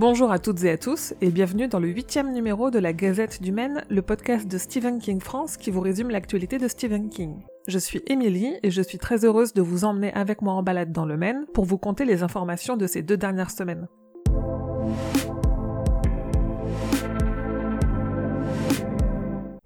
Bonjour à toutes et à tous et bienvenue dans le huitième numéro de la Gazette du Maine, le podcast de Stephen King France qui vous résume l'actualité de Stephen King. Je suis Émilie et je suis très heureuse de vous emmener avec moi en balade dans le Maine pour vous conter les informations de ces deux dernières semaines.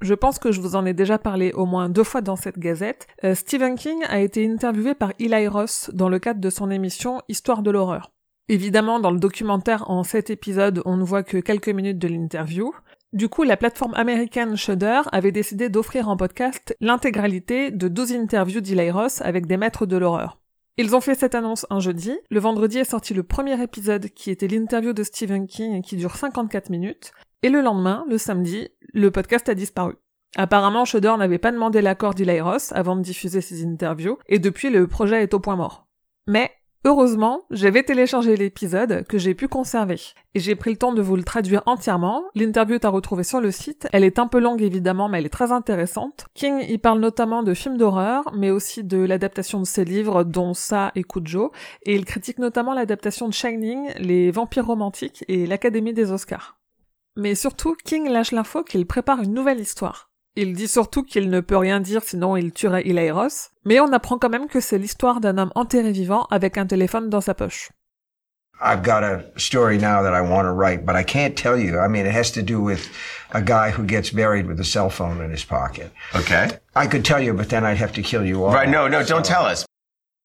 Je pense que je vous en ai déjà parlé au moins deux fois dans cette gazette. Euh, Stephen King a été interviewé par Eli Ross dans le cadre de son émission Histoire de l'horreur. Évidemment, dans le documentaire en sept épisodes, on ne voit que quelques minutes de l'interview. Du coup, la plateforme américaine Shudder avait décidé d'offrir en podcast l'intégralité de 12 interviews d'Eli Ross avec des maîtres de l'horreur. Ils ont fait cette annonce un jeudi. Le vendredi est sorti le premier épisode qui était l'interview de Stephen King qui dure 54 minutes. Et le lendemain, le samedi, le podcast a disparu. Apparemment, Shudder n'avait pas demandé l'accord d'Eli Ross avant de diffuser ses interviews, et depuis le projet est au point mort. Mais Heureusement, j'avais téléchargé l'épisode que j'ai pu conserver. Et j'ai pris le temps de vous le traduire entièrement. L'interview est à retrouver sur le site. Elle est un peu longue évidemment, mais elle est très intéressante. King y parle notamment de films d'horreur, mais aussi de l'adaptation de ses livres, dont Ça et Cujo. Et il critique notamment l'adaptation de Shining, Les Vampires Romantiques et l'Académie des Oscars. Mais surtout, King lâche l'info qu'il prépare une nouvelle histoire. Il dit surtout qu'il ne peut rien dire sinon il tuerait Ilairos, mais on apprend quand même que c'est l'histoire d'un homme enterré vivant avec un téléphone dans sa poche. I've got a story now that I want to write, but I can't tell you. I mean, it has to do with a guy who gets buried with a cell phone in his pocket. Okay. I could tell you, but then I'd have to kill you all. Right, no, no, don't tell us.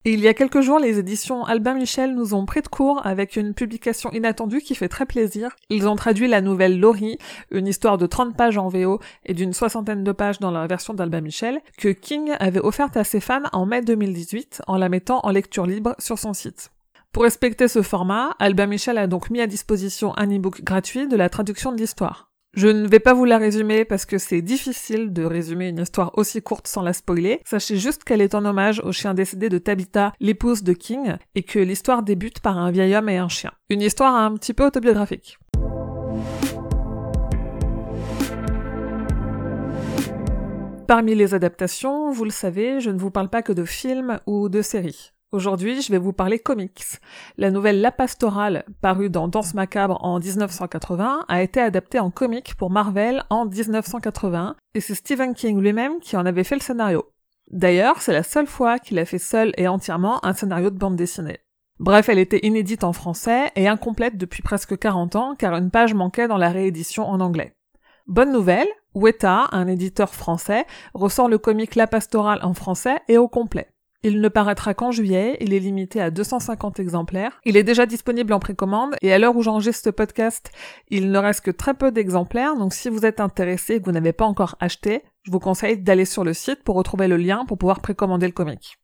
Il y a quelques jours, les éditions Albin Michel nous ont pris de court avec une publication inattendue qui fait très plaisir. Ils ont traduit la nouvelle Laurie, une histoire de 30 pages en VO et d'une soixantaine de pages dans la version d'Albin Michel, que King avait offerte à ses fans en mai 2018 en la mettant en lecture libre sur son site. Pour respecter ce format, Albin Michel a donc mis à disposition un e-book gratuit de la traduction de l'histoire. Je ne vais pas vous la résumer parce que c'est difficile de résumer une histoire aussi courte sans la spoiler. Sachez juste qu'elle est en hommage au chien décédé de Tabitha, l'épouse de King, et que l'histoire débute par un vieil homme et un chien. Une histoire un petit peu autobiographique. Parmi les adaptations, vous le savez, je ne vous parle pas que de films ou de séries. Aujourd'hui, je vais vous parler comics. La nouvelle La Pastorale, parue dans Danse Macabre en 1980, a été adaptée en comic pour Marvel en 1981, et c'est Stephen King lui-même qui en avait fait le scénario. D'ailleurs, c'est la seule fois qu'il a fait seul et entièrement un scénario de bande dessinée. Bref, elle était inédite en français et incomplète depuis presque 40 ans car une page manquait dans la réédition en anglais. Bonne nouvelle, Weta, un éditeur français, ressort le comic La Pastorale en français et au complet. Il ne paraîtra qu'en juillet, il est limité à 250 exemplaires. Il est déjà disponible en précommande et à l'heure où j'enregistre ce podcast, il ne reste que très peu d'exemplaires, donc si vous êtes intéressé et que vous n'avez pas encore acheté, je vous conseille d'aller sur le site pour retrouver le lien pour pouvoir précommander le comic.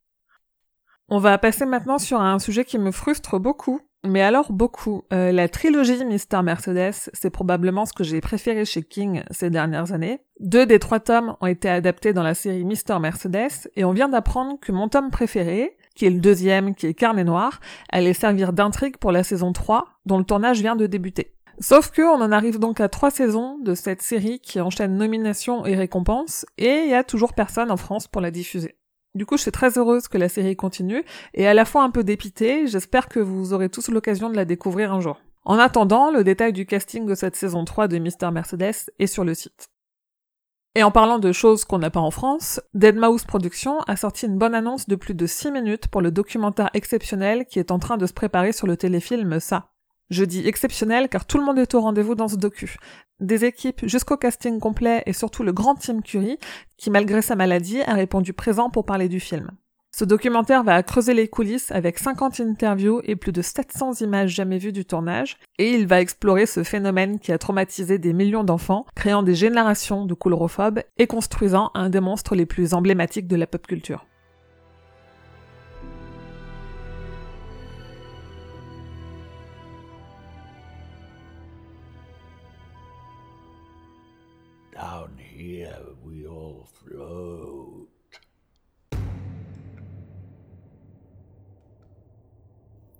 On va passer maintenant sur un sujet qui me frustre beaucoup, mais alors beaucoup. Euh, la trilogie Mister Mercedes, c'est probablement ce que j'ai préféré chez King ces dernières années. Deux des trois tomes ont été adaptés dans la série Mister Mercedes, et on vient d'apprendre que mon tome préféré, qui est le deuxième, qui est Carnet Noir, allait servir d'intrigue pour la saison 3, dont le tournage vient de débuter. Sauf que on en arrive donc à trois saisons de cette série qui enchaîne nominations et récompenses, et il y a toujours personne en France pour la diffuser. Du coup, je suis très heureuse que la série continue, et à la fois un peu dépitée, j'espère que vous aurez tous l'occasion de la découvrir un jour. En attendant, le détail du casting de cette saison 3 de Mister Mercedes est sur le site. Et en parlant de choses qu'on n'a pas en France, Deadmau5 Productions a sorti une bonne annonce de plus de 6 minutes pour le documentaire exceptionnel qui est en train de se préparer sur le téléfilm Ça. Je dis exceptionnel car tout le monde est au rendez-vous dans ce docu. Des équipes jusqu'au casting complet et surtout le grand Tim Curry qui malgré sa maladie a répondu présent pour parler du film. Ce documentaire va creuser les coulisses avec 50 interviews et plus de 700 images jamais vues du tournage, et il va explorer ce phénomène qui a traumatisé des millions d'enfants, créant des générations de coulrophobes et construisant un des monstres les plus emblématiques de la pop culture.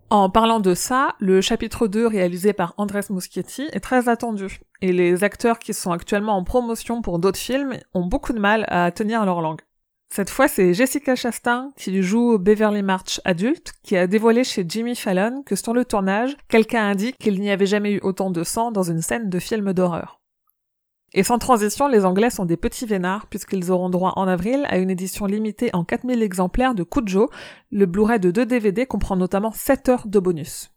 En parlant de ça, le chapitre 2 réalisé par Andrés Muschietti est très attendu, et les acteurs qui sont actuellement en promotion pour d'autres films ont beaucoup de mal à tenir leur langue. Cette fois, c'est Jessica Chastain qui joue Beverly March adulte, qui a dévoilé chez Jimmy Fallon que sur le tournage, quelqu'un dit qu'il n'y avait jamais eu autant de sang dans une scène de film d'horreur. Et sans transition, les Anglais sont des petits vénards puisqu'ils auront droit en avril à une édition limitée en 4000 exemplaires de Kujo. Le Blu-ray de deux DVD comprend notamment 7 heures de bonus.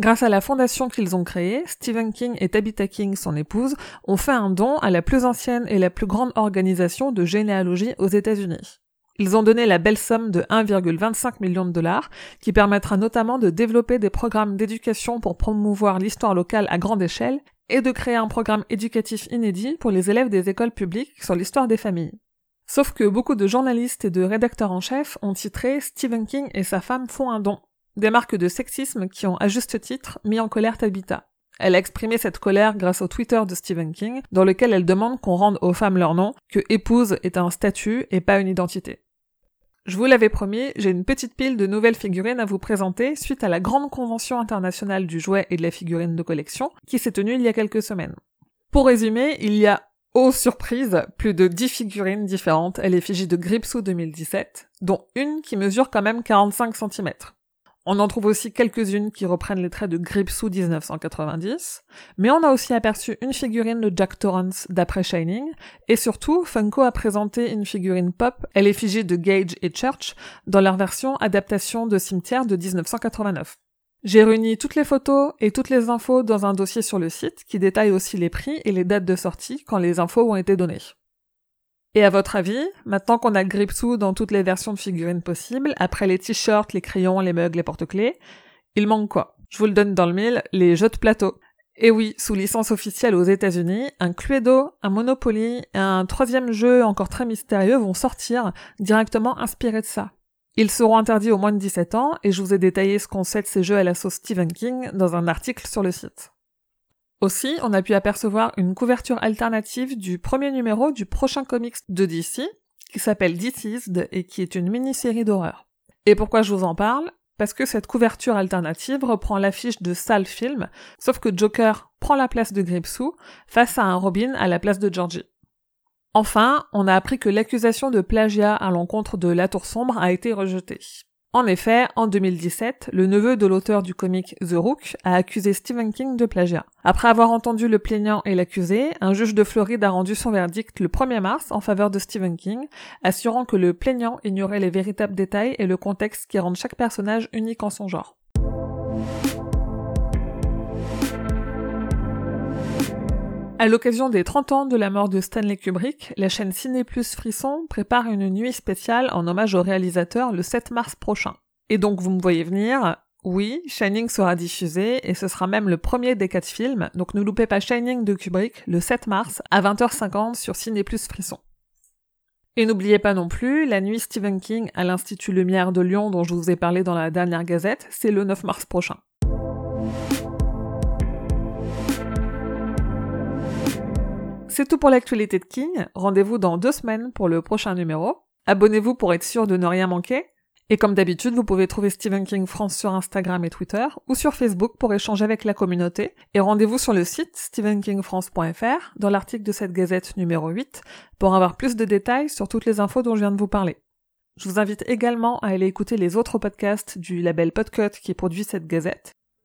Grâce à la fondation qu'ils ont créée, Stephen King et Tabitha King, son épouse, ont fait un don à la plus ancienne et la plus grande organisation de généalogie aux États-Unis. Ils ont donné la belle somme de 1,25 million de dollars, qui permettra notamment de développer des programmes d'éducation pour promouvoir l'histoire locale à grande échelle et de créer un programme éducatif inédit pour les élèves des écoles publiques sur l'histoire des familles. Sauf que beaucoup de journalistes et de rédacteurs en chef ont titré Stephen King et sa femme font un don des marques de sexisme qui ont à juste titre mis en colère Tabitha. Elle a exprimé cette colère grâce au Twitter de Stephen King, dans lequel elle demande qu'on rende aux femmes leur nom, que épouse est un statut et pas une identité. Je vous l'avais promis, j'ai une petite pile de nouvelles figurines à vous présenter suite à la grande convention internationale du jouet et de la figurine de collection qui s'est tenue il y a quelques semaines. Pour résumer, il y a, oh surprise, plus de 10 figurines différentes à l'effigie de Gripsou 2017, dont une qui mesure quand même 45 cm. On en trouve aussi quelques-unes qui reprennent les traits de Gripsou 1990, mais on a aussi aperçu une figurine de Jack Torrance d'après Shining, et surtout, Funko a présenté une figurine pop à l'effigie de Gage et Church dans leur version adaptation de Cimetière de 1989. J'ai réuni toutes les photos et toutes les infos dans un dossier sur le site qui détaille aussi les prix et les dates de sortie quand les infos ont été données. Et à votre avis, maintenant qu'on a Gripsou dans toutes les versions de figurines possibles, après les t-shirts, les crayons, les mugs, les porte-clés, il manque quoi? Je vous le donne dans le mille, les jeux de plateau. Et oui, sous licence officielle aux États-Unis, un Cluedo, un Monopoly et un troisième jeu encore très mystérieux vont sortir directement inspirés de ça. Ils seront interdits aux moins de 17 ans et je vous ai détaillé ce qu'on sait de ces jeux à la sauce Stephen King dans un article sur le site. Aussi, on a pu apercevoir une couverture alternative du premier numéro du prochain comics de DC, qui s'appelle Deceased et qui est une mini-série d'horreur. Et pourquoi je vous en parle? Parce que cette couverture alternative reprend l'affiche de Sal Film, sauf que Joker prend la place de Gripsou face à un Robin à la place de Georgie. Enfin, on a appris que l'accusation de plagiat à l'encontre de La Tour Sombre a été rejetée. En effet, en 2017, le neveu de l'auteur du comic The Rook a accusé Stephen King de plagiat. Après avoir entendu le plaignant et l'accusé, un juge de Floride a rendu son verdict le 1er mars en faveur de Stephen King, assurant que le plaignant ignorait les véritables détails et le contexte qui rendent chaque personnage unique en son genre. À l'occasion des 30 ans de la mort de Stanley Kubrick, la chaîne Ciné Plus Frisson prépare une nuit spéciale en hommage au réalisateur le 7 mars prochain. Et donc vous me voyez venir, oui, Shining sera diffusé et ce sera même le premier des quatre films, donc ne loupez pas Shining de Kubrick le 7 mars à 20h50 sur Ciné Plus Frisson. Et n'oubliez pas non plus, la nuit Stephen King à l'Institut Lumière de Lyon dont je vous ai parlé dans la dernière gazette, c'est le 9 mars prochain. C'est tout pour l'actualité de King. Rendez-vous dans deux semaines pour le prochain numéro. Abonnez-vous pour être sûr de ne rien manquer. Et comme d'habitude, vous pouvez trouver Stephen King France sur Instagram et Twitter ou sur Facebook pour échanger avec la communauté. Et rendez-vous sur le site stephenkingfrance.fr dans l'article de cette gazette numéro 8 pour avoir plus de détails sur toutes les infos dont je viens de vous parler. Je vous invite également à aller écouter les autres podcasts du label Podcut qui produit cette gazette.